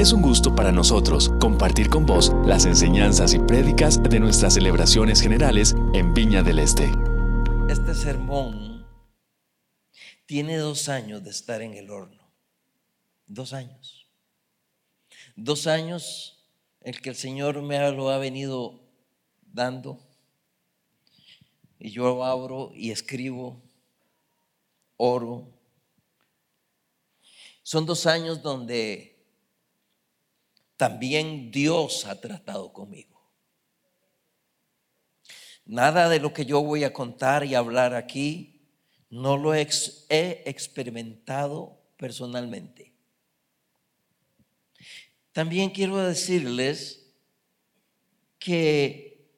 Es un gusto para nosotros compartir con vos las enseñanzas y prédicas de nuestras celebraciones generales en Viña del Este. Este sermón tiene dos años de estar en el horno. Dos años. Dos años el que el Señor me lo ha venido dando. Y yo abro y escribo, oro. Son dos años donde también Dios ha tratado conmigo. Nada de lo que yo voy a contar y hablar aquí no lo he experimentado personalmente. También quiero decirles que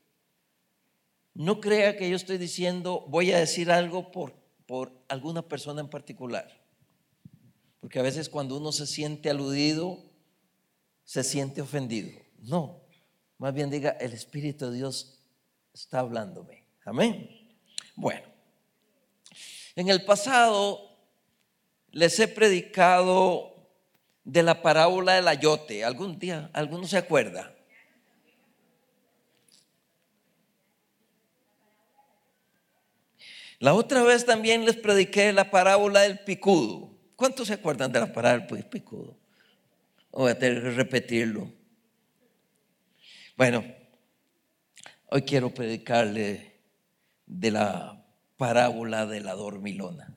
no crea que yo estoy diciendo, voy a decir algo por, por alguna persona en particular. Porque a veces cuando uno se siente aludido, se siente ofendido. No, más bien diga, el Espíritu de Dios está hablándome. Amén. Bueno, en el pasado les he predicado de la parábola del ayote. ¿Algún día, alguno se acuerda? La otra vez también les prediqué la parábola del picudo. ¿Cuántos se acuerdan de la parábola del picudo? Voy a tener que repetirlo. Bueno, hoy quiero predicarle de la parábola de la dormilona.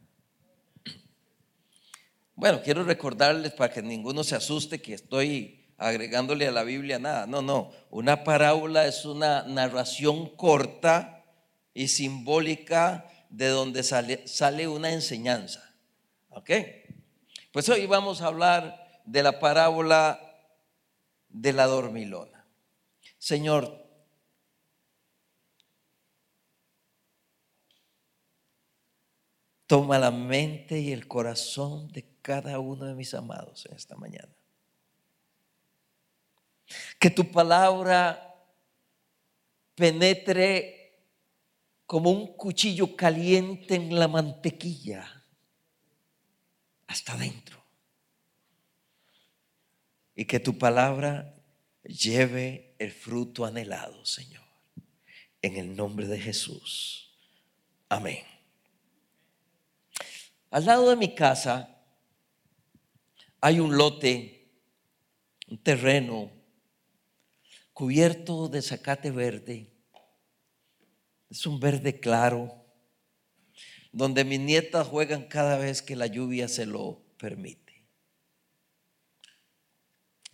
Bueno, quiero recordarles para que ninguno se asuste que estoy agregándole a la Biblia nada. No, no. Una parábola es una narración corta y simbólica de donde sale, sale una enseñanza. ¿Ok? Pues hoy vamos a hablar de la parábola de la dormilona. Señor, toma la mente y el corazón de cada uno de mis amados en esta mañana. Que tu palabra penetre como un cuchillo caliente en la mantequilla hasta adentro y que tu palabra lleve el fruto anhelado, Señor. En el nombre de Jesús. Amén. Al lado de mi casa hay un lote, un terreno cubierto de zacate verde. Es un verde claro, donde mis nietas juegan cada vez que la lluvia se lo permite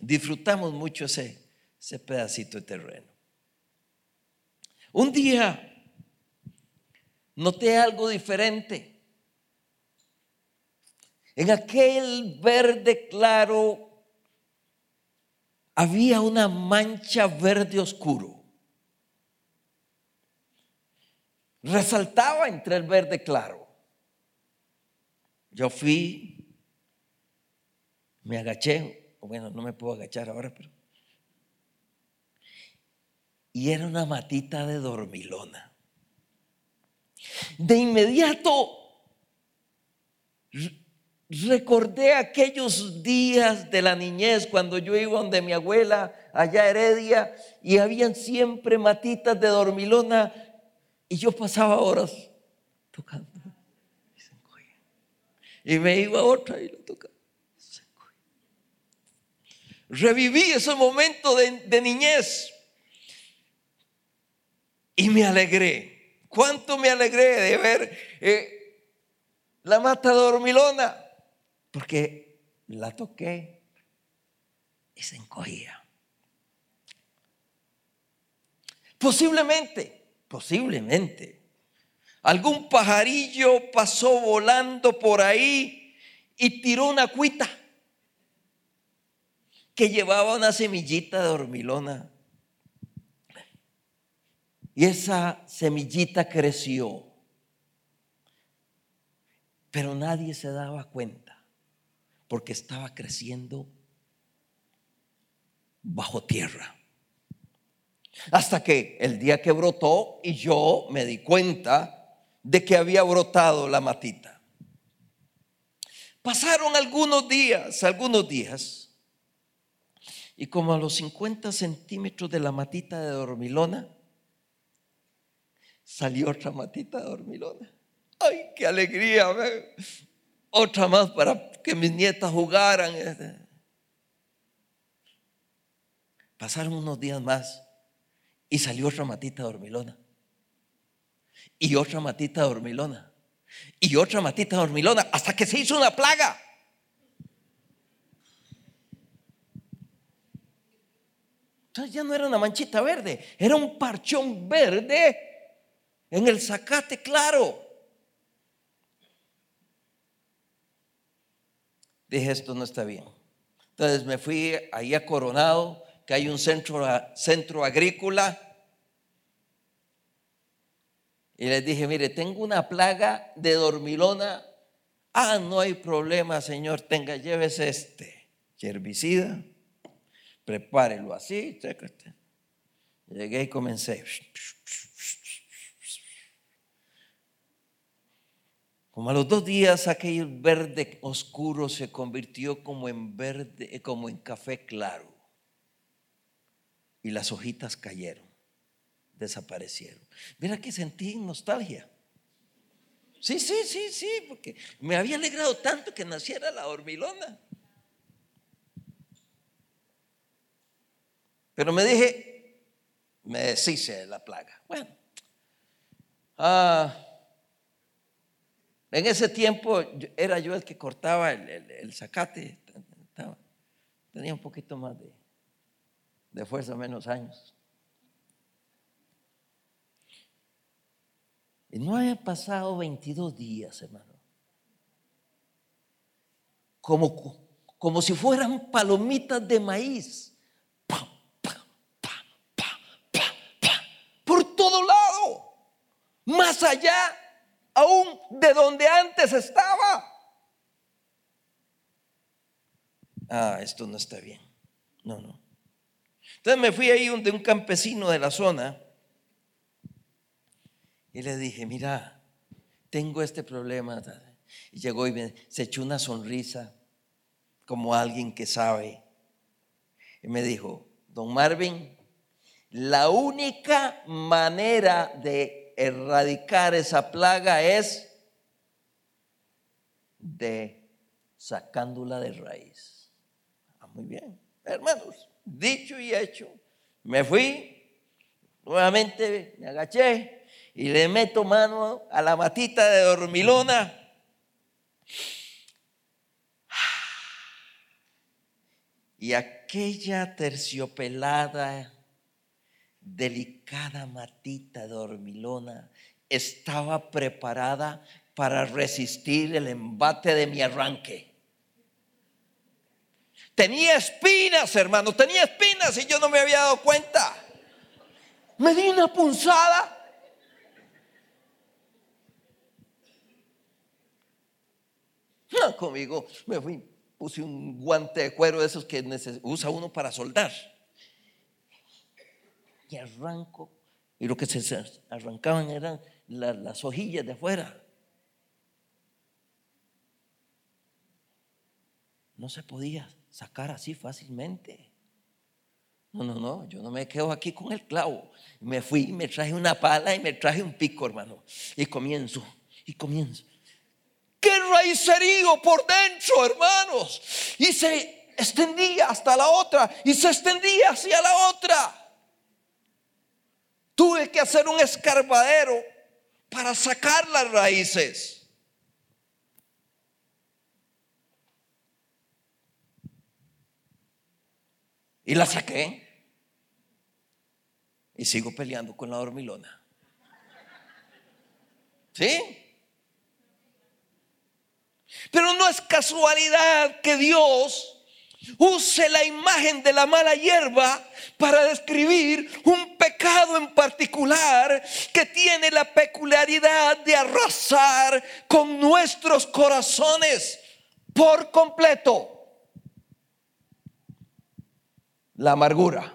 disfrutamos mucho ese, pedacito de terreno. Un día noté algo diferente. En aquel verde claro había una mancha verde oscuro. Resaltaba entre el verde claro. Yo fui, me agaché, bueno, no me puedo agachar ahora, pero... Y era una matita de dormilona. De inmediato recordé aquellos días de la niñez cuando yo iba donde mi abuela, allá Heredia, y habían siempre matitas de dormilona y yo pasaba horas tocando. Y me iba otra y lo tocaba. Reviví ese momento de, niñez y me alegré. ¿Cuánto me alegré de ver eh, la mata dormilona? Porque la toqué y se encogía. Posiblemente, posiblemente, algún pajarillo pasó volando por ahí y tiró una cuita que llevaba una semillita de hormilona. Y esa semillita creció. Pero nadie se daba cuenta porque estaba creciendo bajo tierra. Hasta que el día que brotó y yo me di cuenta de que había brotado la matita. Pasaron algunos días, algunos días. Y como a los 50 centímetros de la matita de dormilona, salió otra matita de dormilona. ¡Ay, qué alegría! Otra más para que mis nietas jugaran. Pasaron unos días más y salió otra matita de dormilona. Y otra matita de dormilona. Y otra matita de dormilona. Hasta que se hizo una plaga. Entonces ya no era una manchita verde, era un parchón verde en el zacate claro. Dije, esto no está bien. Entonces me fui ahí a Coronado, que hay un centro, centro agrícola. Y les dije, mire, tengo una plaga de dormilona. Ah, no hay problema, señor, tenga, llévese este herbicida prepárelo así, Llegué y comencé. Como a los dos días aquel verde oscuro se convirtió como en verde, como en café claro. Y las hojitas cayeron, desaparecieron. Mira que sentí nostalgia. Sí, sí, sí, sí, porque me había alegrado tanto que naciera la hormilona. Pero me dije, me deshice de la plaga. Bueno, ah, en ese tiempo era yo el que cortaba el, zacate. tenía un poquito más de, de fuerza, menos años. Y no había pasado 22 días, hermano. Como, como si fueran palomitas de maíz más allá aún de donde antes estaba. Ah, esto no está bien. No, no. Entonces me fui ahí de un campesino de la zona y le dije, mira, tengo este problema. Y llegó y se echó una sonrisa como alguien que sabe. Y me dijo, don Marvin, la única manera de erradicar esa plaga es de sacándola de raíz. Ah, muy bien, hermanos, dicho y hecho, me fui, nuevamente me agaché y le meto mano a la matita de dormilona. Y aquella terciopelada delicada matita dormilona estaba preparada para resistir el embate de mi arranque. Tenía espinas, hermano, tenía espinas y yo no me había dado cuenta. Me di una punzada. No, conmigo me fui, puse un guante de cuero de esos que usa uno para soldar y arranco. Y lo que se arrancaban eran las hojillas de afuera. No se podía sacar así fácilmente. No, no, no, yo no me quedo aquí con el clavo. Me fui, me traje una pala y me traje un pico, hermano. Y comienzo, y comienzo. ¡Qué raicerío por dentro, hermanos! Y se extendía hasta la otra, y se extendía hacia la otra. Tuve que hacer un escarbadero para sacar las raíces. Y la saqué. Y sigo peleando con la dormilona. ¿Sí? Pero no es casualidad que Dios use la imagen de la mala hierba para describir un pecado en particular que tiene la peculiaridad de arrasar con nuestros corazones por completo. La amargura.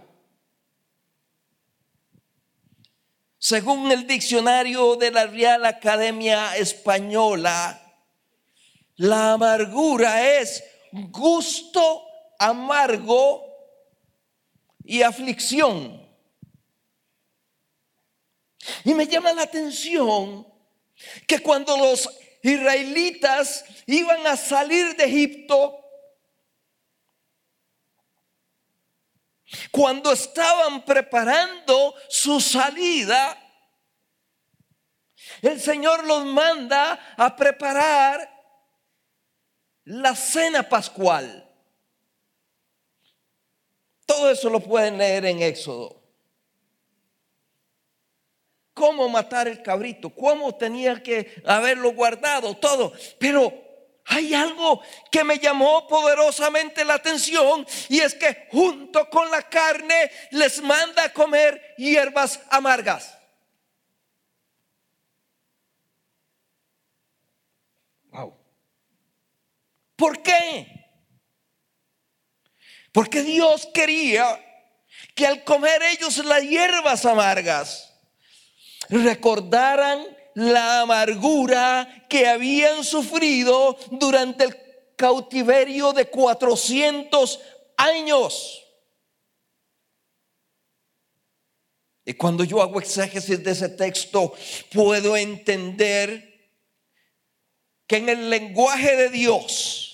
Según el diccionario de la Real Academia Española, la amargura es gusto amargo y aflicción. Y me llama la atención que cuando los israelitas iban a salir de Egipto, cuando estaban preparando su salida, el Señor los manda a preparar la cena pascual. Todo eso lo pueden leer en Éxodo cómo matar el cabrito, cómo tenía que haberlo guardado, todo. Pero hay algo que me llamó poderosamente la atención y es que junto con la carne les manda a comer hierbas amargas. Wow. ¿Por qué? Porque Dios quería que al comer ellos las hierbas amargas, recordaran la amargura que habían sufrido durante el cautiverio de 400 años. Y cuando yo hago exégesis de ese texto, puedo entender que en el lenguaje de Dios,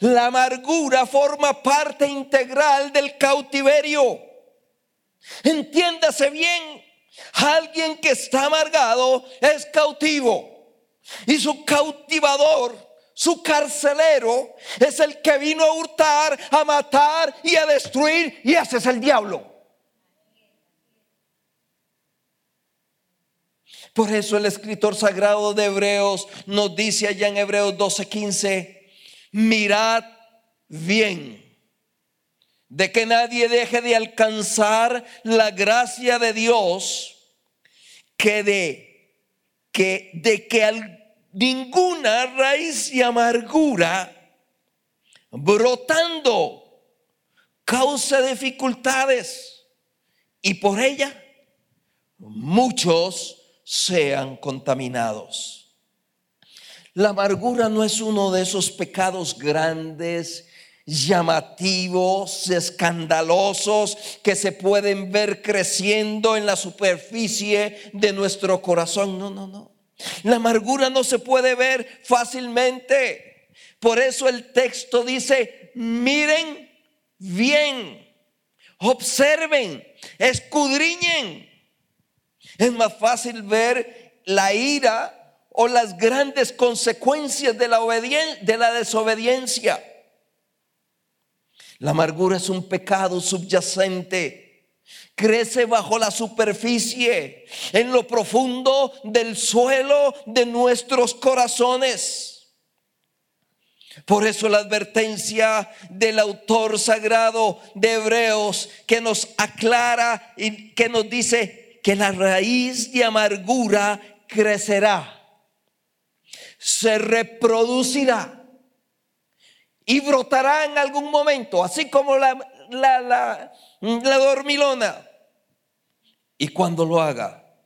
la amargura forma parte integral del cautiverio. Entiéndase bien, Alguien que está amargado es cautivo. Y su cautivador, su carcelero, es el que vino a hurtar, a matar y a destruir. Y ese es el diablo. Por eso el escritor sagrado de Hebreos nos dice allá en Hebreos 12:15, mirad bien de que nadie deje de alcanzar la gracia de Dios que de que, de que ninguna raíz de amargura brotando causa dificultades y por ella muchos sean contaminados. La amargura no es uno de esos pecados grandes llamativos, escandalosos, que se pueden ver creciendo en la superficie de nuestro corazón. No, no, no. La amargura no se puede ver fácilmente. Por eso el texto dice, miren bien, observen, escudriñen. Es más fácil ver la ira o las grandes consecuencias de la, de la desobediencia. La amargura es un pecado subyacente. Crece bajo la superficie, en lo profundo del suelo de nuestros corazones. Por eso la advertencia del autor sagrado de Hebreos que nos aclara y que nos dice que la raíz de amargura crecerá, se reproducirá y brotará en algún momento, así como la, la, la, dormilona. Y cuando lo haga,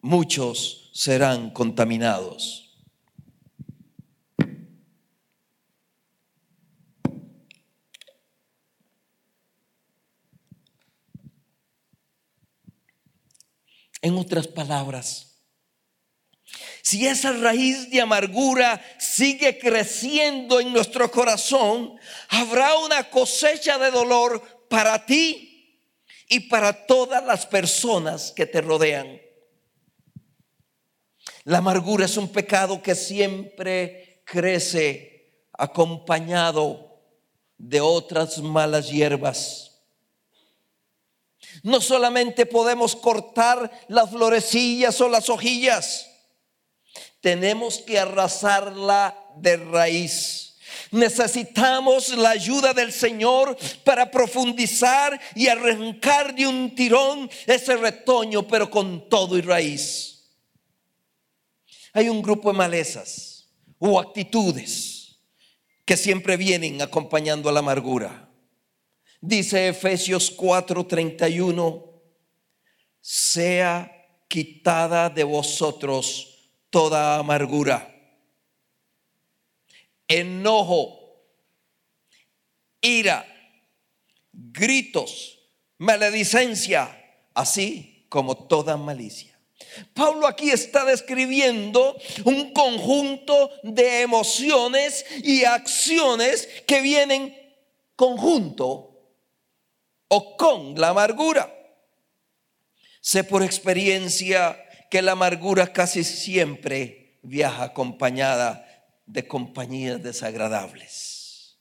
muchos serán contaminados. En otras palabras, si esa raíz de amargura sigue creciendo en nuestro corazón, habrá una cosecha de dolor para ti y para todas las personas que te rodean. La amargura es un pecado que siempre crece acompañado de otras malas hierbas. No solamente podemos cortar las florecillas o las hojillas, tenemos que arrasarla de raíz. Necesitamos la ayuda del Señor para profundizar y arrancar de un tirón ese retoño, pero con todo y raíz. Hay un grupo de malezas o actitudes que siempre vienen acompañando a la amargura. Dice Efesios 4:31, sea quitada de vosotros toda amargura, enojo, ira, gritos, maledicencia, así como toda malicia. Pablo aquí está describiendo un conjunto de emociones y acciones que vienen conjunto o con la amargura. Sé por experiencia que la amargura casi siempre viaja acompañada de compañías desagradables.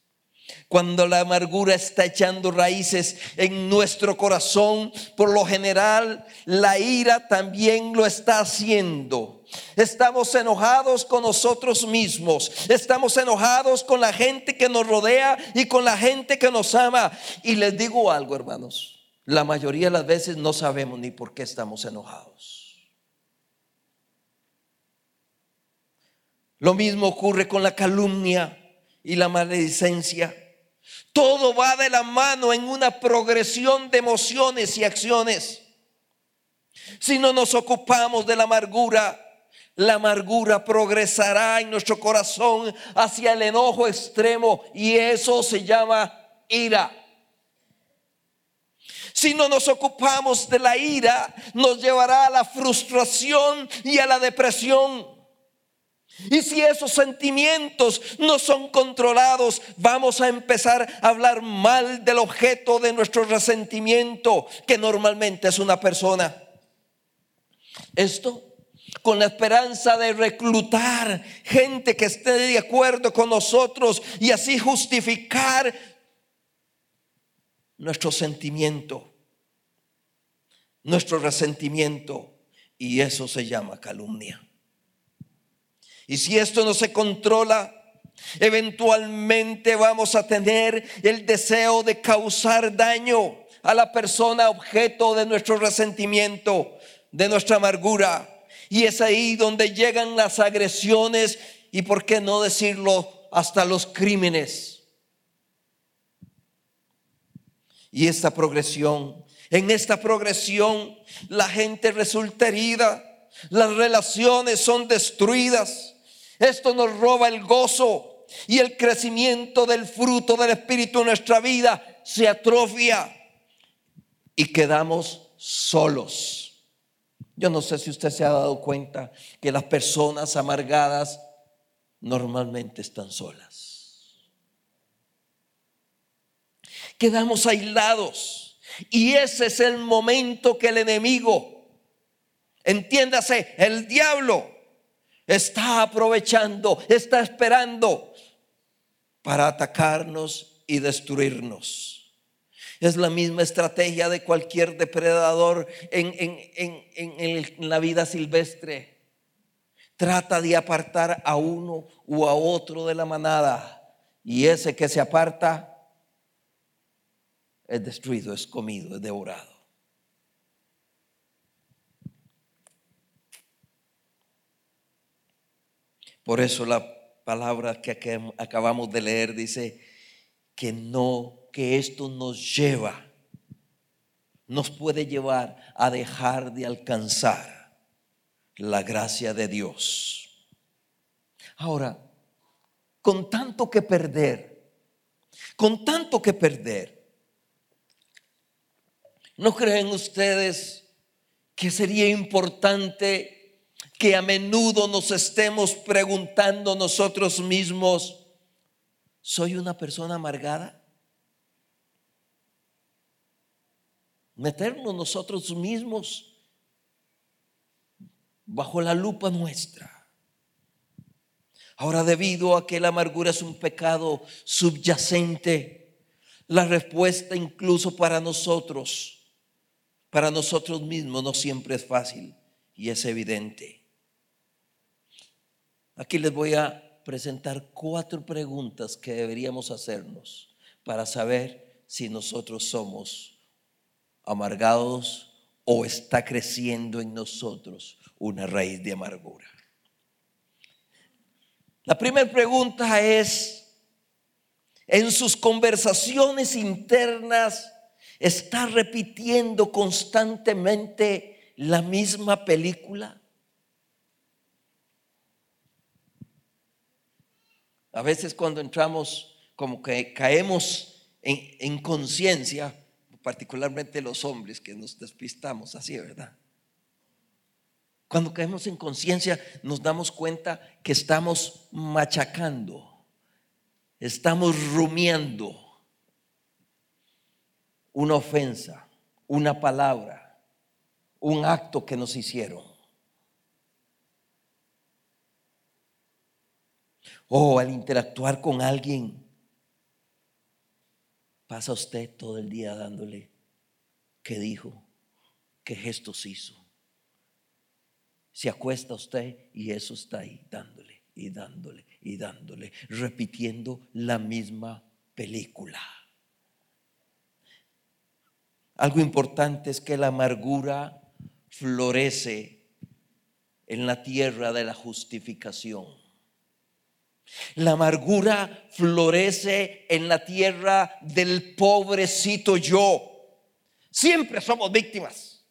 Cuando la amargura está echando raíces en nuestro corazón, por lo general la ira también lo está haciendo. Estamos enojados con nosotros mismos. Estamos enojados con la gente que nos rodea y con la gente que nos ama. Y les digo algo, hermanos. La mayoría de las veces no sabemos ni por qué estamos enojados. Lo mismo ocurre con la calumnia y la maledicencia. Todo va de la mano en una progresión de emociones y acciones. Si no nos ocupamos de la amargura, la amargura progresará en nuestro corazón hacia el enojo extremo y eso se llama ira. Si no nos ocupamos de la ira, nos llevará a la frustración y a la depresión. Y si esos sentimientos no son controlados, vamos a empezar a hablar mal del objeto de nuestro resentimiento, que normalmente es una persona. Esto con la esperanza de reclutar gente que esté de acuerdo con nosotros y así justificar nuestro sentimiento, nuestro resentimiento. Y eso se llama calumnia. Y si esto no se controla, eventualmente vamos a tener el deseo de causar daño a la persona objeto de nuestro resentimiento, de nuestra amargura. Y es ahí donde llegan las agresiones y, por qué no decirlo, hasta los crímenes. Y esta progresión, en esta progresión, la gente resulta herida, las relaciones son destruidas, esto nos roba el gozo y el crecimiento del fruto del Espíritu en nuestra vida se atrofia y quedamos solos. Yo no sé si usted se ha dado cuenta que las personas amargadas normalmente están solas. Quedamos aislados y ese es el momento que el enemigo, entiéndase, el diablo, está aprovechando, está esperando para atacarnos y destruirnos. Es la misma estrategia de cualquier depredador en, en, la vida silvestre. Trata de apartar a uno u a otro de la manada. Y ese que se aparta es destruido, es comido, es devorado. Por eso la palabra que acabamos de leer dice que no, que esto nos lleva, nos puede llevar a dejar de alcanzar la gracia de Dios. Ahora, con tanto que perder, con tanto que perder, ¿no creen ustedes que sería importante que a menudo nos estemos preguntando nosotros mismos, ¿soy una persona amargada? Meternos nosotros mismos bajo la lupa nuestra. Ahora, debido a que la amargura es un pecado subyacente, la respuesta incluso para nosotros, para nosotros mismos, no siempre es fácil y es evidente. Aquí les voy a presentar cuatro preguntas que deberíamos hacernos para saber si nosotros somos amargados o está creciendo en nosotros una raíz de amargura. La primera pregunta es, en sus conversaciones internas, ¿está repitiendo constantemente la misma película? A veces cuando entramos, como que caemos en, conciencia, particularmente los hombres que nos despistamos así, ¿verdad? Cuando caemos en conciencia nos damos cuenta que estamos machacando, estamos rumiando una ofensa, una palabra, un acto que nos hicieron. O al interactuar con alguien, pasa usted todo el día dándole qué dijo, qué gestos hizo. Se acuesta usted y eso está ahí dándole y dándole y dándole, repitiendo la misma película. Algo importante es que la amargura florece en la tierra de la justificación. La amargura florece en la tierra del pobrecito yo. Siempre somos víctimas.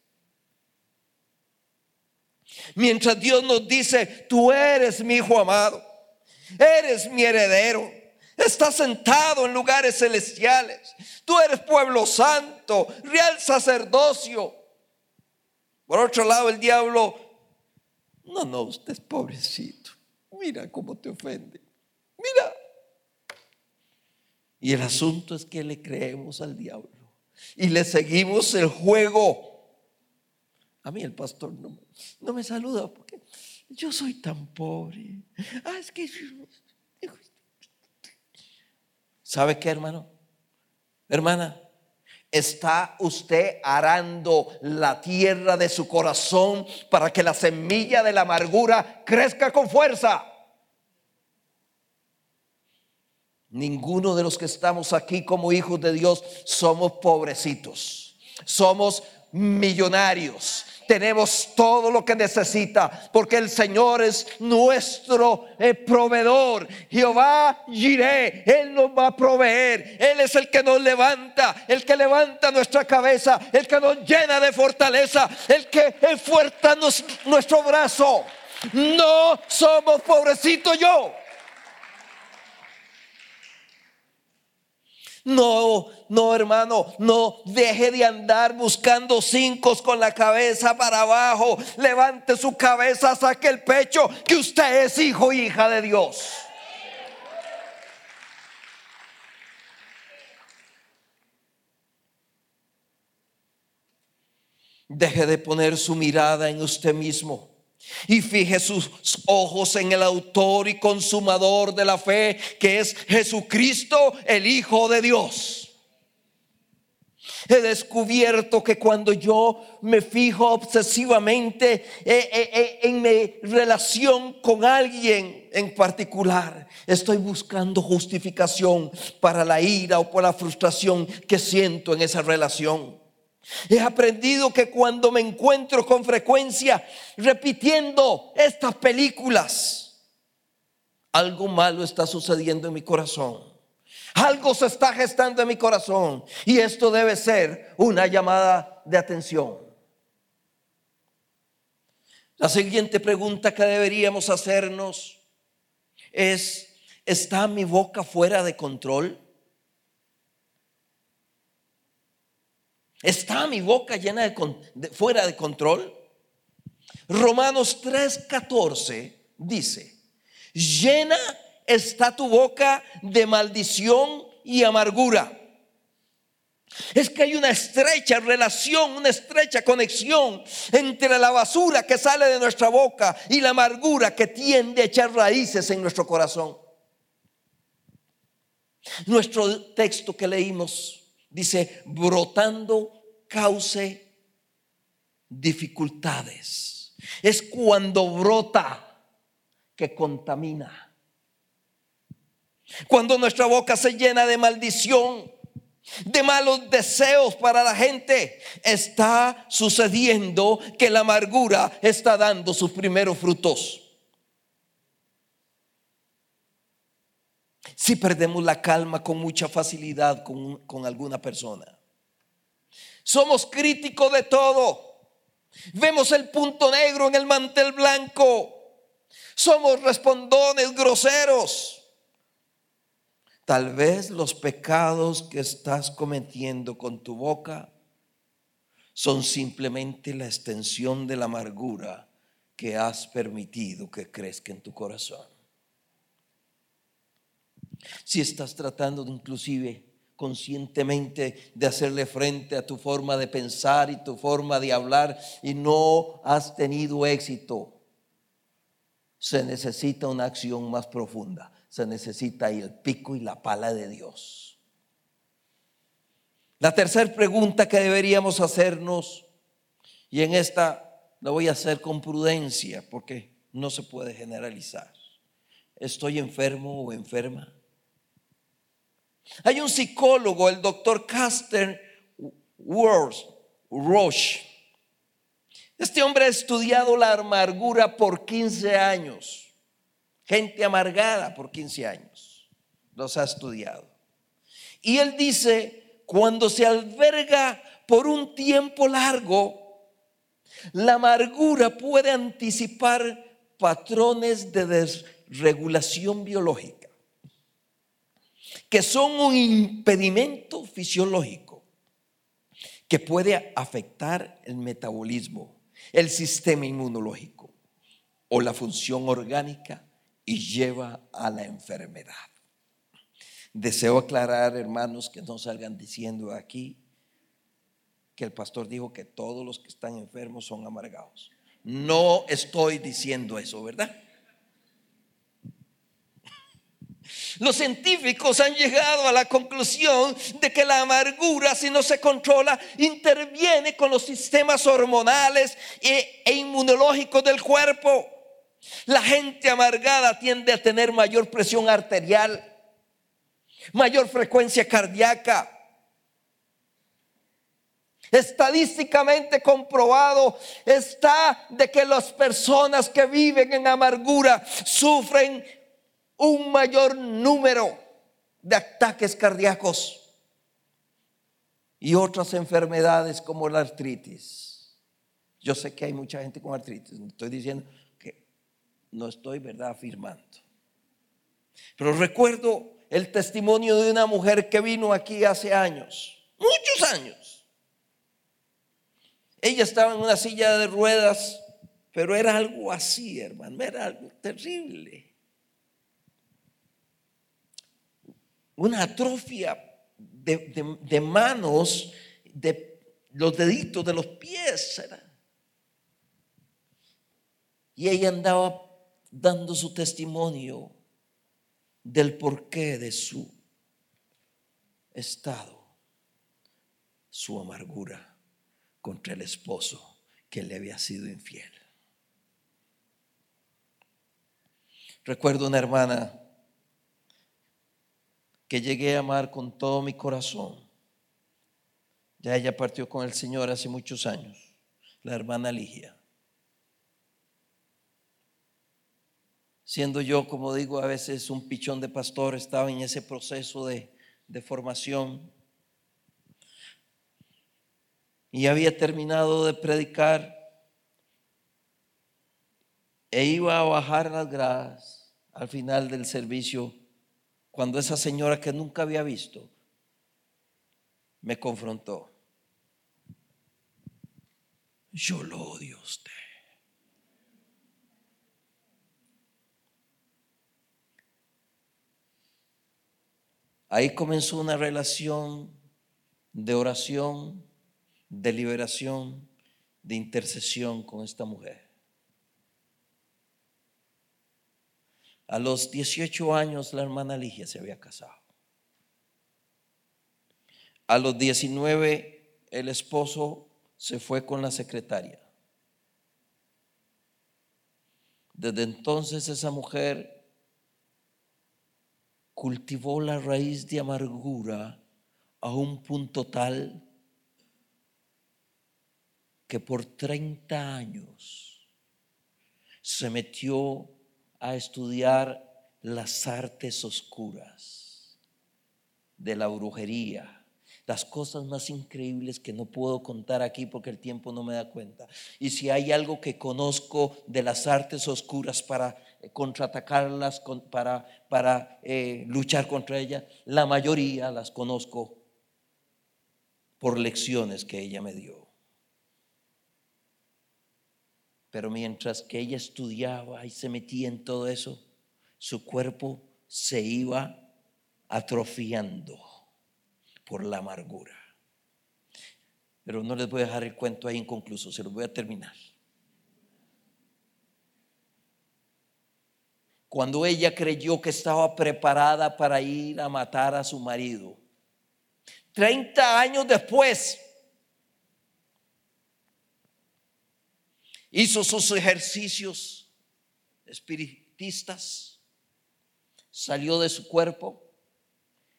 Mientras Dios nos dice, tú eres mi hijo amado, eres mi heredero, estás sentado en lugares celestiales, tú eres pueblo santo, real sacerdocio. Por otro lado, el diablo, no, no, usted es pobrecito, mira cómo te ofende. Mira. Y el asunto es que le creemos al diablo y le seguimos el juego. A mí el pastor no, no me saluda porque yo soy tan pobre. Ah, es que... ¿Sabe qué, hermano? Hermana, está usted arando la tierra de su corazón para que la semilla de la amargura crezca con fuerza. Ninguno de los que estamos aquí como hijos de Dios somos pobrecitos. Somos millonarios. Tenemos todo lo que necesita porque el Señor es nuestro eh, proveedor. Jehová Jiré, Él nos va a proveer. Él es el que nos levanta, el que levanta nuestra cabeza, el que nos llena de fortaleza, el que enfuerza nuestro brazo. No somos pobrecitos yo. No, no, hermano, no deje de andar buscando cinco con la cabeza para abajo. Levante su cabeza, saque el pecho, que usted es hijo hija de Dios. Deje de poner su mirada en usted mismo y fije sus ojos en el autor y consumador de la fe, que es Jesucristo, el Hijo de Dios. He descubierto que cuando yo me fijo obsesivamente eh, eh, eh, en mi relación con alguien en particular, estoy buscando justificación para la ira o por la frustración que siento en esa relación. He aprendido que cuando me encuentro con frecuencia repitiendo estas películas, algo malo está sucediendo en mi corazón. Algo se está gestando en mi corazón y esto debe ser una llamada de atención. La siguiente pregunta que deberíamos hacernos es, ¿está mi boca fuera de control? ¿Está mi boca llena de, fuera de control? Romanos 3:14 dice, llena está tu boca de maldición y amargura. Es que hay una estrecha relación, una estrecha conexión entre la basura que sale de nuestra boca y la amargura que tiende a echar raíces en nuestro corazón. Nuestro texto que leímos dice, brotando cause dificultades. Es cuando brota que contamina. Cuando nuestra boca se llena de maldición, de malos deseos para la gente, está sucediendo que la amargura está dando sus primeros frutos. Si perdemos la calma con mucha facilidad con, con alguna persona. Somos críticos de todo. Vemos el punto negro en el mantel blanco. Somos respondones groseros. Tal vez los pecados que estás cometiendo con tu boca son simplemente la extensión de la amargura que has permitido que crezca en tu corazón. Si estás tratando inclusive conscientemente de hacerle frente a tu forma de pensar y tu forma de hablar y no has tenido éxito, se necesita una acción más profunda. Se necesita el pico y la pala de Dios. La tercera pregunta que deberíamos hacernos, y en esta la voy a hacer con prudencia porque no se puede generalizar. ¿Estoy enfermo o enferma? Hay un psicólogo, el doctor Caster Roche. Este hombre ha estudiado la amargura por 15 años. Gente amargada por 15 años. Los ha estudiado. Y él dice, cuando se alberga por un tiempo largo, la amargura puede anticipar patrones de desregulación biológica que son un impedimento fisiológico que puede afectar el metabolismo, el sistema inmunológico o la función orgánica y lleva a la enfermedad. Deseo aclarar, hermanos, que no salgan diciendo aquí que el pastor dijo que todos los que están enfermos son amargados. No estoy diciendo eso, ¿verdad? Los científicos han llegado a la conclusión de que la amargura, si no se controla, interviene con los sistemas hormonales e, e, inmunológicos del cuerpo. La gente amargada tiende a tener mayor presión arterial, mayor frecuencia cardíaca, Estadísticamente comprobado está de que las personas que viven en amargura sufren un mayor número de ataques cardíacos y otras enfermedades como la artritis. Yo sé que hay mucha gente con artritis, estoy diciendo que no estoy, ¿verdad?, afirmando. Pero recuerdo el testimonio de una mujer que vino aquí hace años, muchos años ella estaba en una silla de ruedas, pero era algo así, hermano, era algo terrible. Una atrofia de, manos, de los deditos de los pies. Y ella andaba dando su testimonio del porqué de su estado, su amargura contra el esposo que le había sido infiel. Recuerdo una hermana que llegué a amar con todo mi corazón. Ya ella partió con el Señor hace muchos años, la hermana Ligia. Siendo yo, como digo, a veces un pichón de pastor, estaba en ese proceso de, formación y había terminado de predicar e iba a bajar las gradas al final del servicio cuando esa señora que nunca había visto me confrontó. Yo lo odio a usted. Ahí comenzó una relación de oración de liberación, de intercesión con esta mujer. A los 18 años la hermana Ligia se había casado. A los 19 el esposo se fue con la secretaria. Desde entonces esa mujer cultivó la raíz de amargura a un punto tal que por 30 años se metió a estudiar las artes oscuras de la brujería, las cosas más increíbles que no puedo contar aquí porque el tiempo no me da cuenta. Y si hay algo que conozco de las artes oscuras para contraatacarlas, para, para eh, luchar contra ella. La mayoría las conozco por lecciones que ella me dio. Pero mientras que ella estudiaba y se metía en todo eso, su cuerpo se iba atrofiando por la amargura. Pero no les voy a dejar el cuento ahí inconcluso, se lo voy a terminar. Cuando ella creyó que estaba preparada para ir a matar a su marido, 30 años después, hizo sus ejercicios espiritistas, salió de su cuerpo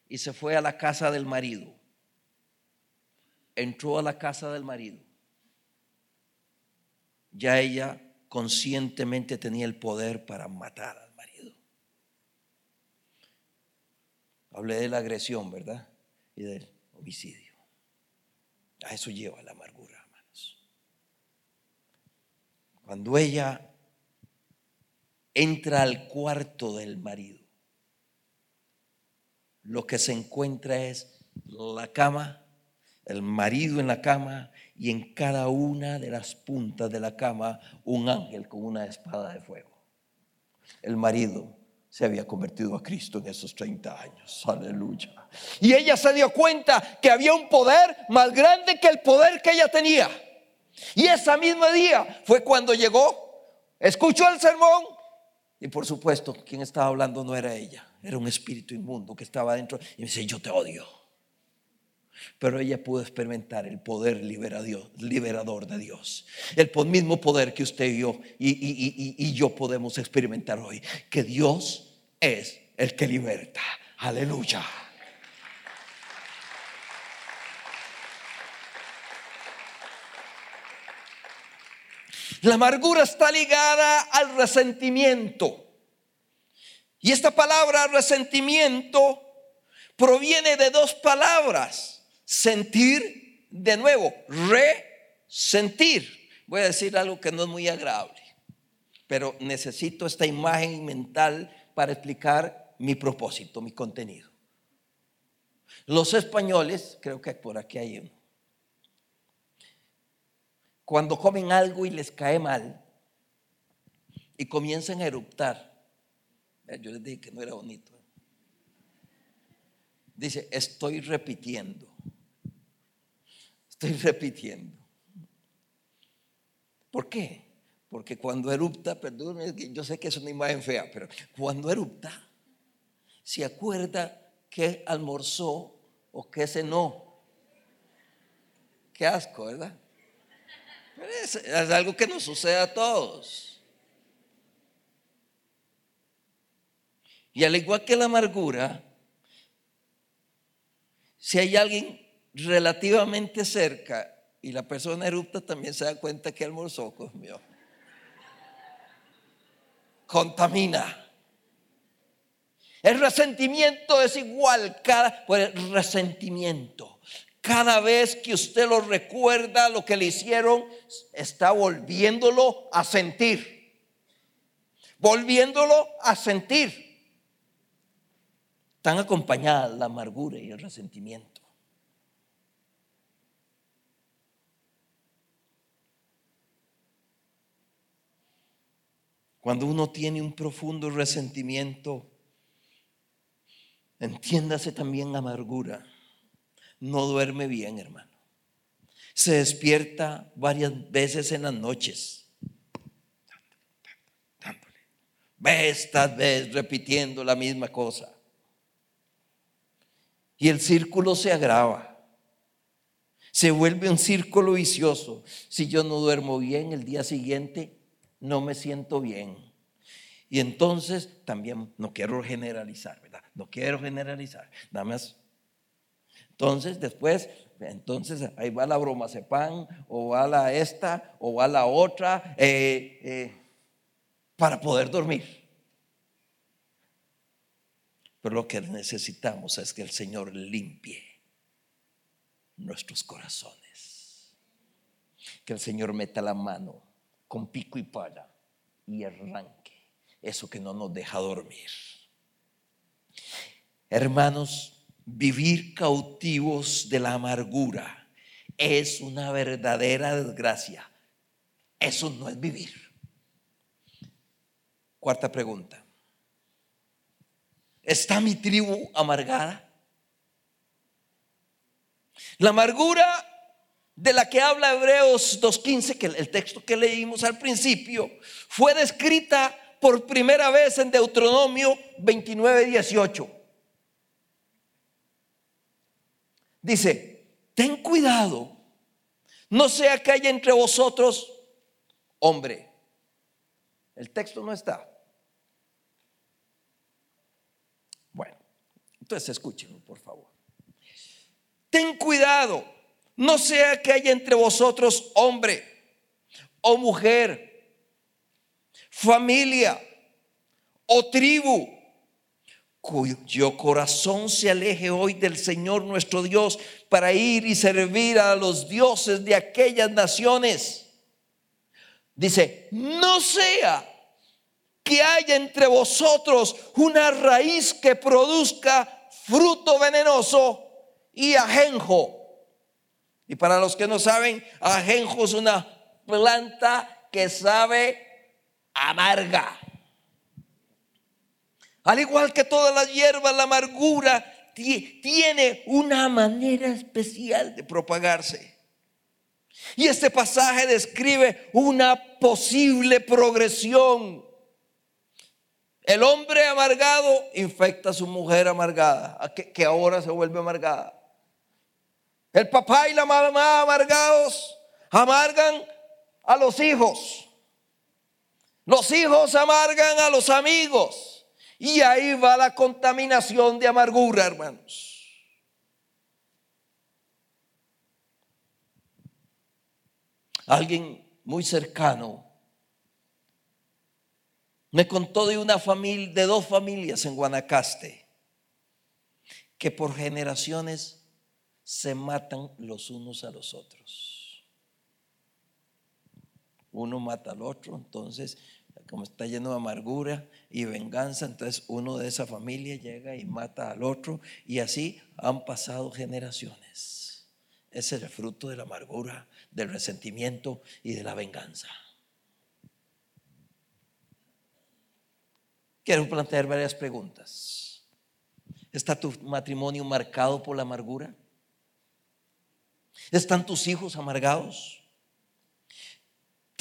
y se fue a la casa del marido. Entró a la casa del marido. Ya ella conscientemente tenía el poder para matar al marido. Hablé de la agresión, ¿verdad? Y del homicidio. A eso lleva la amargura. Cuando ella entra al cuarto del marido, lo que se encuentra es la cama, el marido en la cama y en cada una de las puntas de la cama un ángel con una espada de fuego. El marido se había convertido a Cristo en esos 30 años. Aleluya. Y ella se dio cuenta que había un poder más grande que el poder que ella tenía. Y ese mismo día fue cuando llegó, escuchó el sermón y por supuesto quien estaba hablando no era ella, era un espíritu inmundo que estaba dentro y me dice, yo te odio. Pero ella pudo experimentar el poder liberador de Dios. El mismo poder que usted y yo, y, y yo podemos experimentar hoy. Que Dios es el que liberta. Aleluya. La amargura está ligada al resentimiento. Y esta palabra resentimiento proviene de dos palabras. Sentir de nuevo, resentir. Voy a decir algo que no es muy agradable, pero necesito esta imagen mental para explicar mi propósito, mi contenido. Los españoles, creo que por aquí hay uno cuando comen algo y les cae mal y comienzan a eruptar. Yo les dije que no era bonito. Dice, estoy repitiendo. Estoy repitiendo. ¿Por qué? Porque cuando erupta, perdón, yo sé que es una imagen fea, pero cuando erupta, se acuerda que almorzó o que cenó. Qué asco, ¿verdad? Es, algo que nos sucede a todos. Y al igual que la amargura, si hay alguien relativamente cerca y la persona erupta también se da cuenta que almorzó, mío contamina. El resentimiento es igual, cada pues, resentimiento. Cada vez que usted lo recuerda, lo que le hicieron, está volviéndolo a sentir. Volviéndolo a sentir. Están acompañadas la amargura y el resentimiento. Cuando uno tiene un profundo resentimiento, entiéndase también amargura no duerme bien, hermano. Se despierta varias veces en las noches. Vez tras vez repitiendo la misma cosa. Y el círculo se agrava. Se vuelve un círculo vicioso. Si yo no duermo bien, el día siguiente no me siento bien. Y entonces también no quiero generalizar, ¿verdad? No quiero generalizar. Nada más entonces, después, entonces ahí va la bromazepam, o va la esta, o va la otra, eh, eh, para poder dormir. Pero lo que necesitamos es que el Señor limpie nuestros corazones. Que el Señor meta la mano con pico y pala y arranque eso que no nos deja dormir. Hermanos, vivir cautivos de la amargura es una verdadera desgracia. Eso no es vivir. Cuarta pregunta. ¿Está mi tribu amargada? La amargura de la que habla Hebreos 2.15, que el texto que leímos al principio, fue descrita por primera vez en Deuteronomio 29.18. Dice, ten cuidado, no sea que haya entre vosotros hombre. El texto no está. Bueno, entonces escúchenlo, por favor. Ten cuidado, no sea que haya entre vosotros hombre o mujer, familia o tribu cuyo corazón se aleje hoy del Señor nuestro Dios para ir y servir a los dioses de aquellas naciones. Dice, no sea que haya entre vosotros una raíz que produzca fruto venenoso y ajenjo. Y para los que no saben, ajenjo es una planta que sabe amarga. Al igual que todas las hierbas, la amargura tiene una manera especial de propagarse. Y este pasaje describe una posible progresión. El hombre amargado infecta a su mujer amargada, que, ahora se vuelve amargada. El papá y la mamá amargados amargan a los hijos. Los hijos amargan a los amigos. Y ahí va la contaminación de amargura, hermanos. Alguien muy cercano me contó de una familia, de dos familias en Guanacaste, que por generaciones se matan los unos a los otros. Uno mata al otro, entonces como está lleno de amargura y venganza, entonces uno de esa familia llega y mata al otro y así han pasado generaciones. Ese es el fruto de la amargura, del resentimiento y de la venganza. Quiero plantear varias preguntas. ¿Está tu matrimonio marcado por la amargura? ¿Están tus hijos amargados?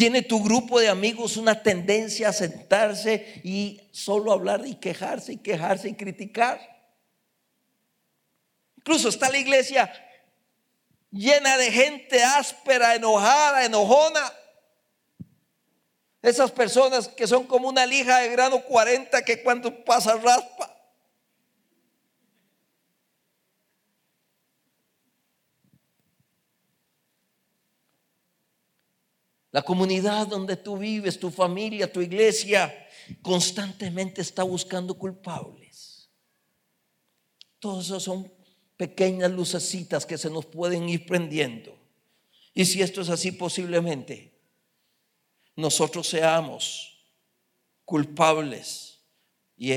¿Tiene tu grupo de amigos una tendencia a sentarse y solo hablar y quejarse y quejarse y criticar? Incluso está la iglesia llena de gente áspera, enojada, enojona. Esas personas que son como una lija de grano 40 que cuando pasa raspa. La comunidad donde tú vives, tu familia, tu iglesia, constantemente está buscando culpables. Todos esos son pequeñas lucecitas que se nos pueden ir prendiendo. Y si esto es así, posiblemente nosotros seamos culpables y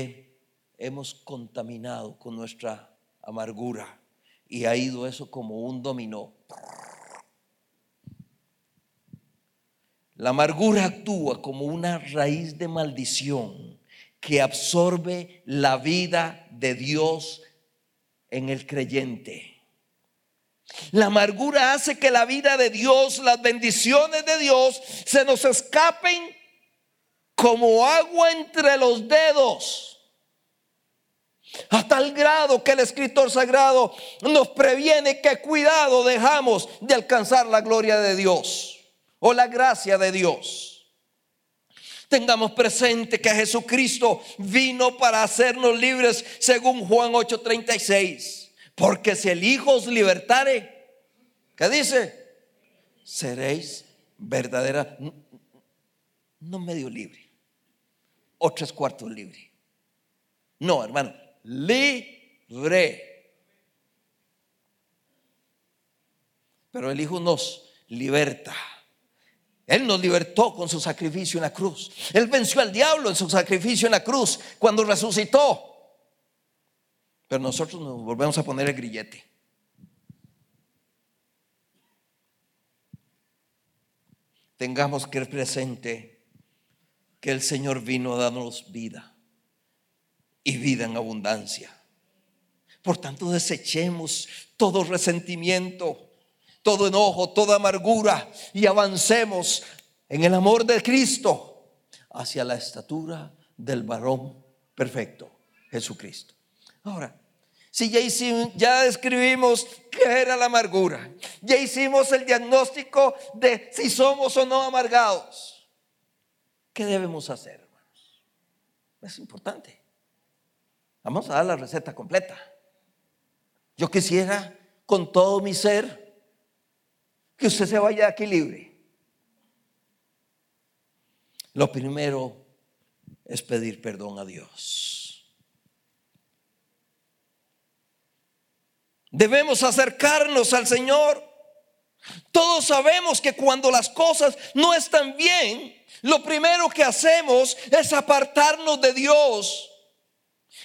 hemos contaminado con nuestra amargura y ha ido eso como un dominó. La amargura actúa como una raíz de maldición que absorbe la vida de Dios en el creyente. La amargura hace que la vida de Dios, las bendiciones de Dios se nos escapen como agua entre los dedos. A tal grado que el escritor sagrado nos previene que cuidado dejamos de alcanzar la gloria de Dios o la gracia de Dios. Tengamos presente que Jesucristo vino para hacernos libres según Juan 8:36. Porque si el Hijo os libertare, ¿qué dice? Seréis verdadera, no medio libre, o tres cuartos libre. No, hermano, libre. Pero el Hijo nos liberta Él nos libertó con su sacrificio en la cruz. Él venció al diablo en su sacrificio en la cruz cuando resucitó. Pero nosotros nos volvemos a poner el grillete. Tengamos que presente que el Señor vino a darnos vida y vida en abundancia. Por tanto, desechemos todo resentimiento, todo enojo, toda amargura y avancemos en el amor de Cristo hacia la estatura del varón perfecto, Jesucristo. Ahora, si ya, hicimos, ya describimos qué era la amargura, ya hicimos el diagnóstico de si somos o no amargados, ¿qué debemos hacer, hermanos? Es importante. Vamos a dar la receta completa. Yo quisiera con todo mi ser que usted se vaya aquí libre. Lo primero es pedir perdón a Dios. Debemos acercarnos al Señor. Todos sabemos que cuando las cosas no están bien, lo primero que hacemos es apartarnos de Dios.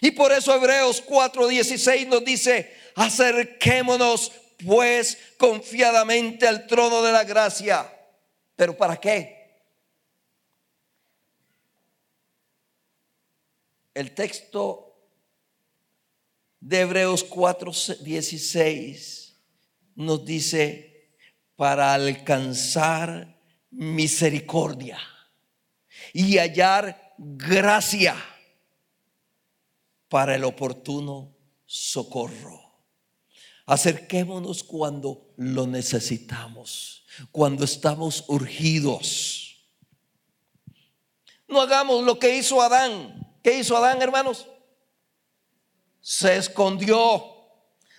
Y por eso Hebreos 4:16 nos dice, Acerquémonos pues confiadamente al trono de la gracia. ¿Pero para qué? El texto de Hebreos 4:16 nos dice, para alcanzar misericordia y hallar gracia para el oportuno socorro. Acerquémonos cuando lo necesitamos, cuando estamos urgidos. No hagamos lo que hizo Adán. ¿Qué hizo Adán, hermanos? Se escondió.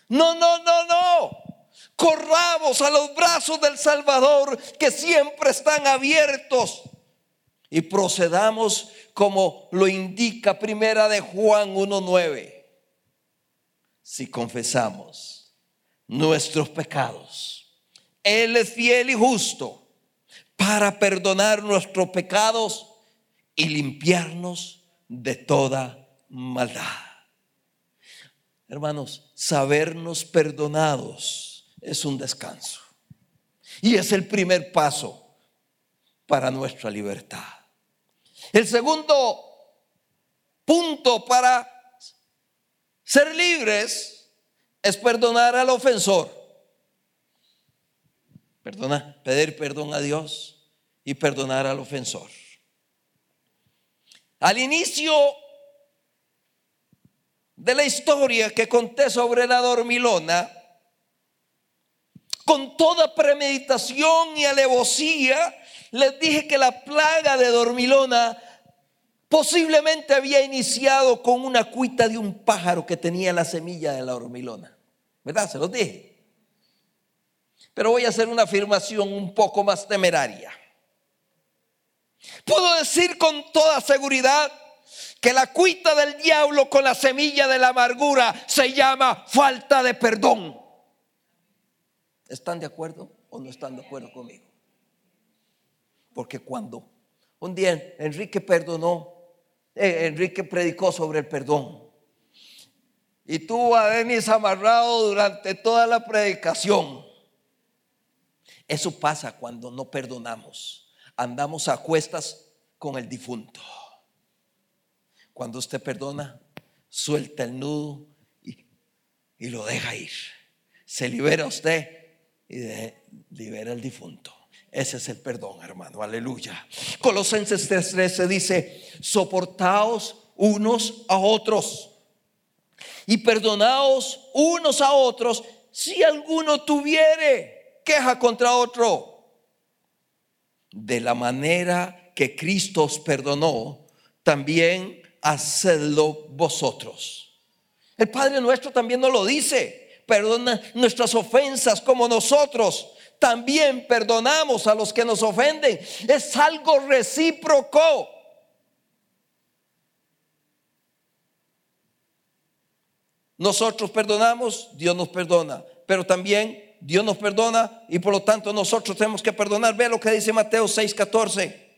No, no, no, no. Corramos a los brazos del Salvador que siempre están abiertos y procedamos como lo indica primera de Juan 1.9. Si confesamos nuestros pecados. Él es fiel y justo para perdonar nuestros pecados y limpiarnos de toda maldad. Hermanos, sabernos perdonados es un descanso. Y es el primer paso para nuestra libertad. El segundo punto para ser libres es perdonar al ofensor. Perdona, pedir perdón a Dios y perdonar al ofensor. Al inicio de la historia que conté sobre la dormilona, con toda premeditación y alevosía, les dije que la plaga de dormilona Posiblemente había iniciado con una cuita de un pájaro que tenía la semilla de la hormilona. ¿Verdad? Se los dije. Pero voy a hacer una afirmación un poco más temeraria. Puedo decir con toda seguridad que la cuita del diablo con la semilla de la amargura se llama falta de perdón. ¿Están de acuerdo o no están de acuerdo conmigo? Porque cuando un día Enrique perdonó eh, Enrique predicó sobre el perdón. Y tuvo a Denis amarrado durante toda la predicación. Eso pasa cuando no perdonamos. Andamos a cuestas con el difunto. Cuando usted perdona, suelta el nudo y, y lo deja ir. Se libera usted y libera el difunto. Ese es el perdón, hermano. Aleluya. Colosenses 3:13 dice, soportaos unos a otros y perdonaos unos a otros si alguno tuviere queja contra otro. De la manera que Cristo os perdonó, también hacedlo vosotros. El Padre nuestro también nos lo dice. Perdona nuestras ofensas como nosotros también perdonamos a los que nos ofenden. Es algo recíproco. Nosotros perdonamos, Dios nos perdona, pero también Dios nos perdona y por lo tanto nosotros tenemos que perdonar. Ve lo que dice Mateo 6:14.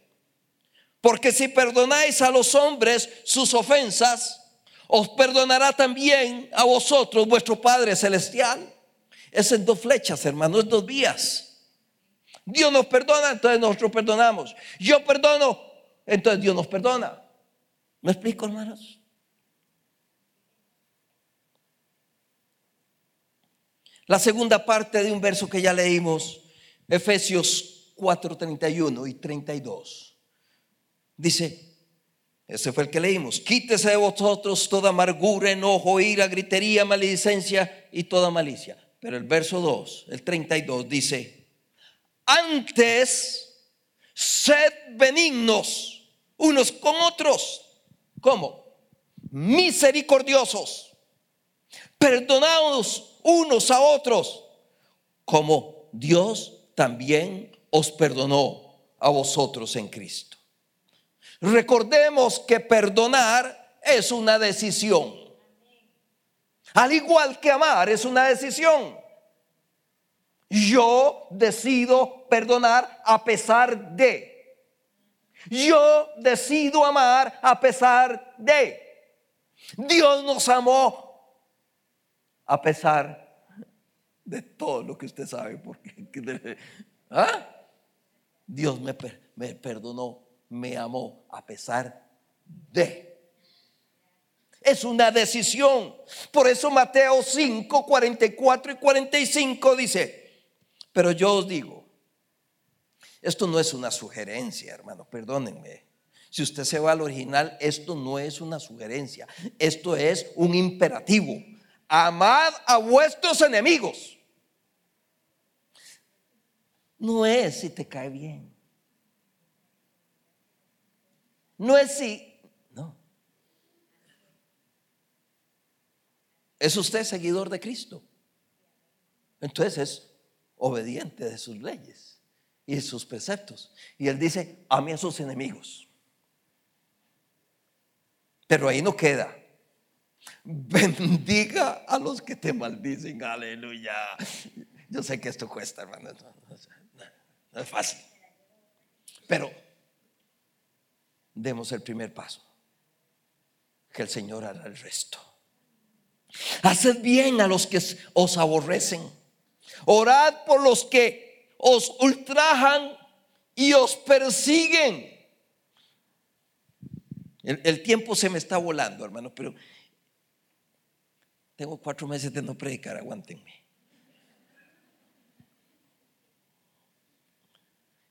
Porque si perdonáis a los hombres sus ofensas, os perdonará también a vosotros vuestro Padre Celestial. Es en dos flechas, hermano, es dos vías. Dios nos perdona, entonces nosotros perdonamos. Yo perdono, entonces Dios nos perdona. ¿Me explico, hermanos? La segunda parte de un verso que ya leímos, Efesios 4, 31 y 32. Dice, ese fue el que leímos, quítese de vosotros toda amargura, enojo, ira, gritería, maledicencia y toda malicia. Pero el verso 2, el 32 dice, antes sed benignos unos con otros. ¿Cómo? Misericordiosos, perdonados unos a otros, como Dios también os perdonó a vosotros en Cristo. Recordemos que perdonar es una decisión. Al igual que amar es una decisión. Yo decido perdonar a pesar de. Yo decido amar a pesar de. Dios nos amó a pesar de todo lo que usted sabe. Porque, ¿ah? Dios me, me perdonó, me amó a pesar de. Es una decisión. Por eso Mateo 5, 44 y 45 dice, pero yo os digo, esto no es una sugerencia, hermano, perdónenme. Si usted se va al original, esto no es una sugerencia, esto es un imperativo amad a vuestros enemigos. No es si te cae bien. No es si, no. ¿Es usted seguidor de Cristo? Entonces es obediente de sus leyes y sus preceptos. Y él dice, ame a sus enemigos. Pero ahí no queda. Bendiga a los que te maldicen. Aleluya. Yo sé que esto cuesta, hermano. No, es fácil. Pero demos el primer paso. Que el Señor hará el resto. Haced bien a los que os aborrecen. Orad por los que os ultrajan y os persiguen. El, tiempo se me está volando, hermano, pero tengo cuatro meses de no predicar, aguántenme.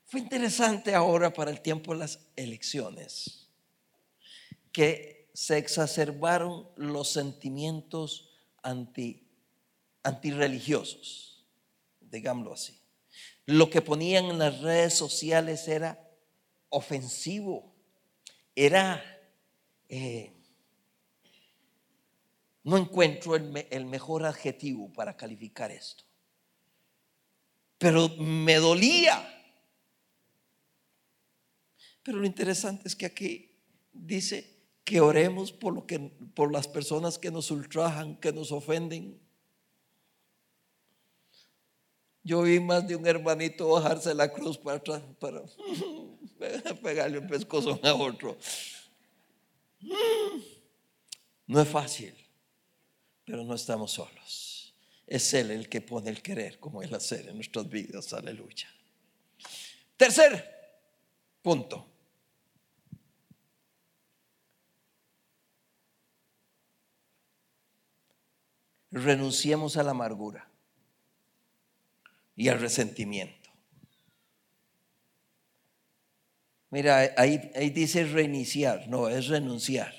Fue interesante ahora para el tiempo de las elecciones que se exacerbaron los sentimientos anti, antirreligiosos, digámoslo así. Lo que ponían en las redes sociales era ofensivo, era eh, no encuentro el, mejor adjetivo para calificar esto. Pero me dolía. Pero lo interesante es que aquí dice que oremos por, lo que, por las personas que nos ultrajan, que nos ofenden. Yo vi más de un hermanito bajarse la cruz para, para pegarle un pescozo a otro. No es fácil pero no estamos solos. Es Él el que pone el querer como el hacer en nuestras vidas. Aleluya. Tercer punto. Renunciemos a la amargura y al resentimiento. Mira, ahí, ahí dice reiniciar, no, es renunciar.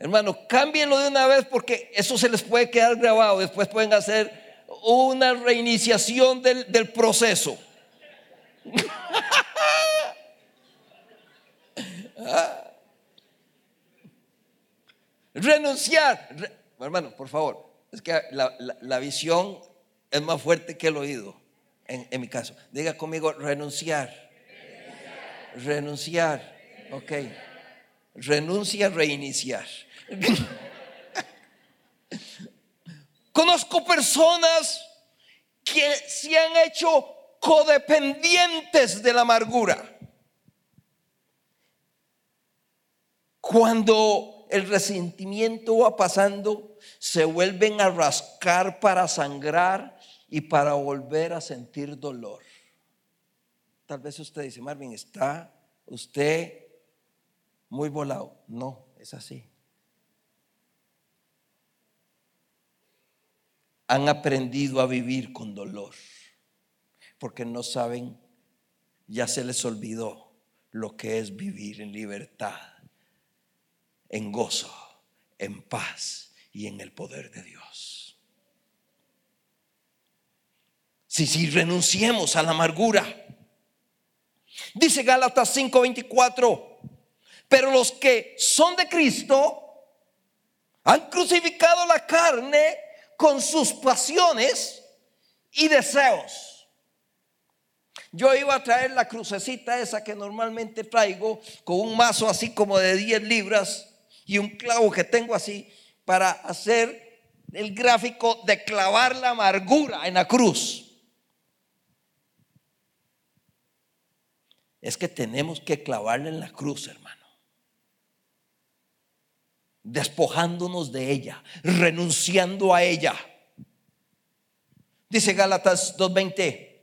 Hermano, cámbienlo de una vez porque eso se les puede quedar grabado. Después pueden hacer una reiniciación del, proceso. Renunciar. hermano, por favor. Es que la, visión es más fuerte que el oído. En, en mi caso. Diga conmigo, renunciar. Renunciar. Ok. Renuncia, reiniciar. Conozco personas que se han hecho codependientes de la amargura. Cuando el resentimiento va pasando, se vuelven a rascar para sangrar y para volver a sentir dolor. Tal vez usted dice, Marvin, ¿está usted muy volado? No, es así. Han aprendido a vivir con dolor porque no saben, ya se les olvidó lo que es vivir en libertad, en gozo, en paz y en el poder de Dios. Si, si renunciemos a la amargura, dice Gálatas 5:24, pero los que son de Cristo han crucificado la carne con sus pasiones y deseos. Yo iba a traer la crucecita esa que normalmente traigo con un mazo así como de 10 libras y un clavo que tengo así para hacer el gráfico de clavar la amargura en la cruz. Es que tenemos que clavarla en la cruz, hermano. Despojándonos de ella, renunciando a ella. Dice Gálatas 2.20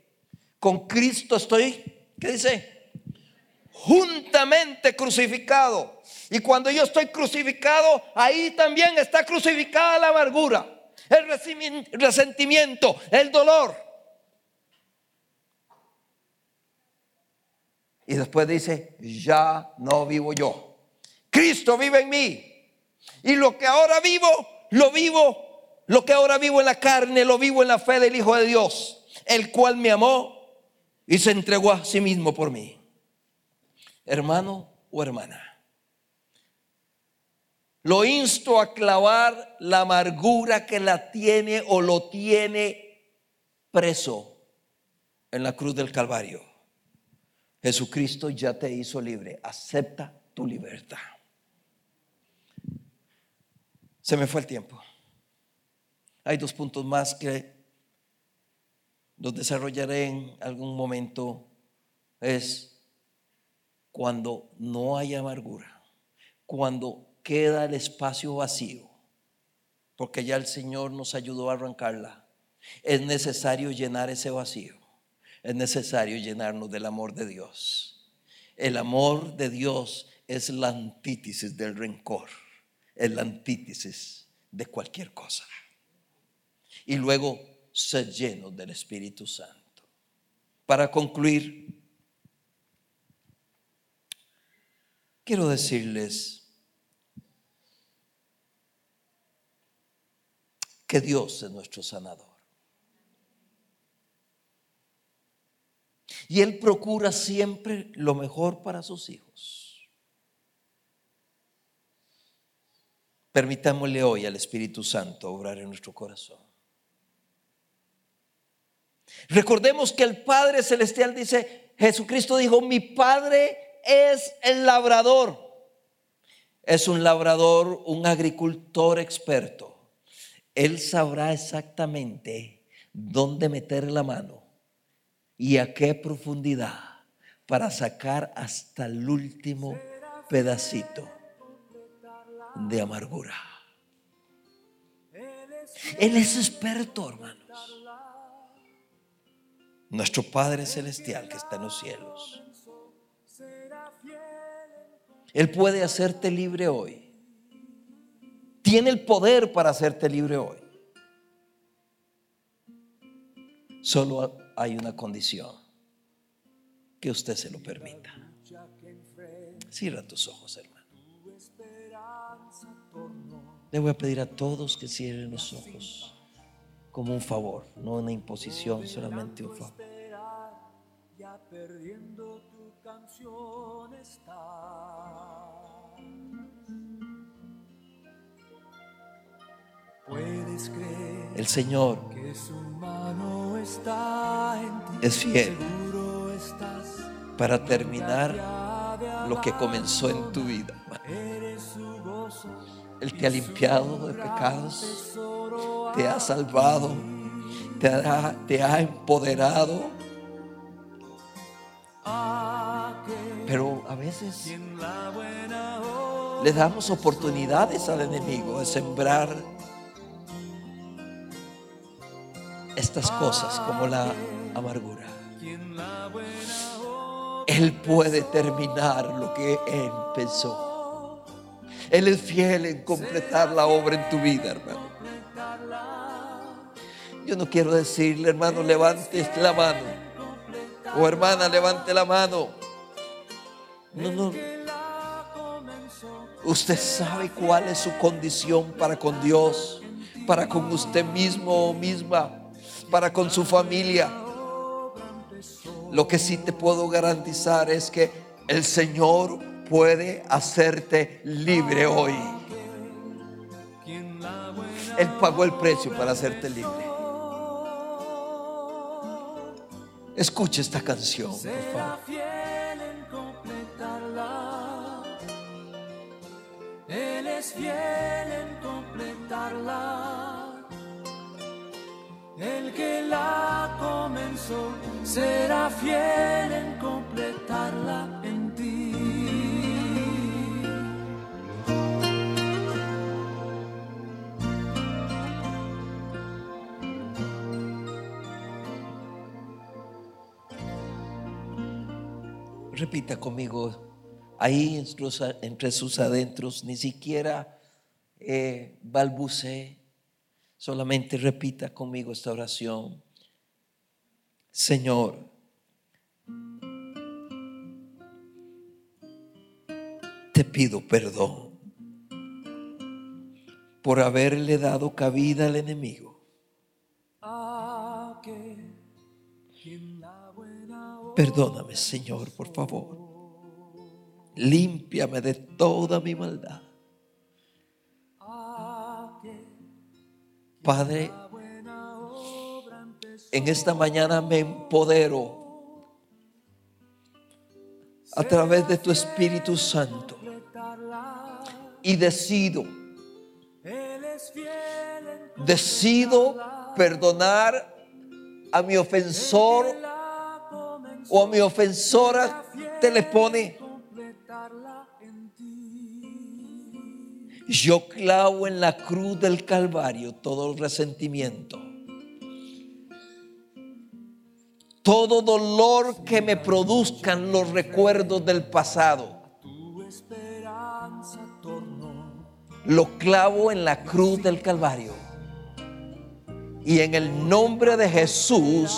con Cristo estoy, ¿qué dice? Juntamente crucificado. Y cuando yo estoy crucificado, ahí también está crucificada la amargura, el resentimiento, el dolor. Y después dice, ya no vivo yo. Cristo vive en mí. Y lo que ahora vivo, lo vivo, lo que ahora vivo en la carne, lo vivo en la fe del Hijo de Dios, el cual me amó y se entregó a sí mismo por mí. Hermano o hermana, lo insto a clavar la amargura que la tiene o lo tiene preso en la cruz del Calvario. Jesucristo ya te hizo libre. Acepta tu libertad. Se me fue el tiempo. Hay dos puntos más que los desarrollaré en algún momento, es cuando no hay amargura, cuando queda el espacio vacío, porque ya el Señor nos ayudó a arrancarla. Es necesario llenar ese vacío, es necesario llenarnos del amor de Dios. El amor de Dios es la antítesis del rencor, es la antítesis de cualquier cosa. Y luego ser llenos del Espíritu Santo. Para concluir, quiero decirles que Dios es nuestro sanador. Y Él procura siempre lo mejor para sus hijos. Permitámosle hoy al Espíritu Santo obrar en nuestro corazón. Recordemos que el Padre Celestial dice, Jesucristo dijo, mi Padre es el labrador. Es un labrador, un agricultor experto. Él sabrá exactamente dónde meter la mano y a qué profundidad para sacar hasta el último pedacito de amargura. Él es experto, hermanos nuestro Padre Celestial que está en los cielos. Él puede hacerte libre hoy. Tiene el poder para hacerte libre hoy. Solo hay una condición, que usted se lo permita. Cierra tus ojos, hermano. Le voy a pedir a todos que cierren los ojos como un favor, no una imposición, solamente un favor. Ya perdiendo tu canción. El Señor que su mano está en ti, es fiel para terminar lo que comenzó en tu vida. Él te ha limpiado de pecados te ha salvado, te ha, te ha empoderado. Pero a veces le damos oportunidades al enemigo de sembrar estas cosas como la amargura. Él puede terminar lo que empezó. Él es fiel en completar la obra en tu vida, hermano. Yo no quiero decirle, hermano, levante la mano. O hermana, levante la mano. No, no. Usted sabe cuál es su condición para con Dios, para con usted mismo o misma, para con su familia. Lo que sí te puedo garantizar es que el Señor puede hacerte libre hoy. Él pagó el precio para hacerte libre. Escuche esta canción, por favor. Él es fiel en completarla. El que la comenzó será fiel en completarla en ti. Repita conmigo, ahí entre sus adentros, ni siquiera eh, solamente repita conmigo esta oración. Señor, te pido perdón por haberle dado cabida al enemigo. Perdóname, Señor, por favor. Límpiame de toda mi maldad. Padre, en esta mañana me empodero a través de tu Espíritu Santo y decido, decido perdonar a mi ofensor o a mi ofensora te le pone. Yo clavo en la cruz del Calvario todo el resentimiento. Todo dolor que me produzcan los recuerdos del pasado. Lo clavo en la cruz del Calvario. Y en el nombre de Jesús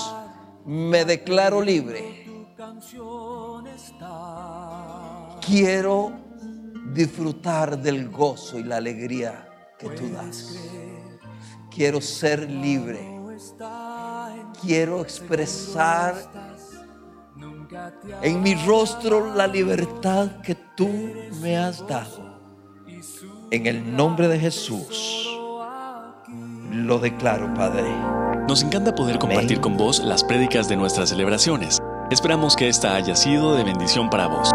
me declaro libre Quiero disfrutar del gozo y la alegría que tú das. Quiero ser libre. Quiero expresar en mi rostro la libertad que tú me has dado. En el nombre de Jesús lo declaro, Padre. Nos encanta poder compartir con vos las prédicas de nuestras celebraciones. Esperamos que esta haya sido de bendición para vos.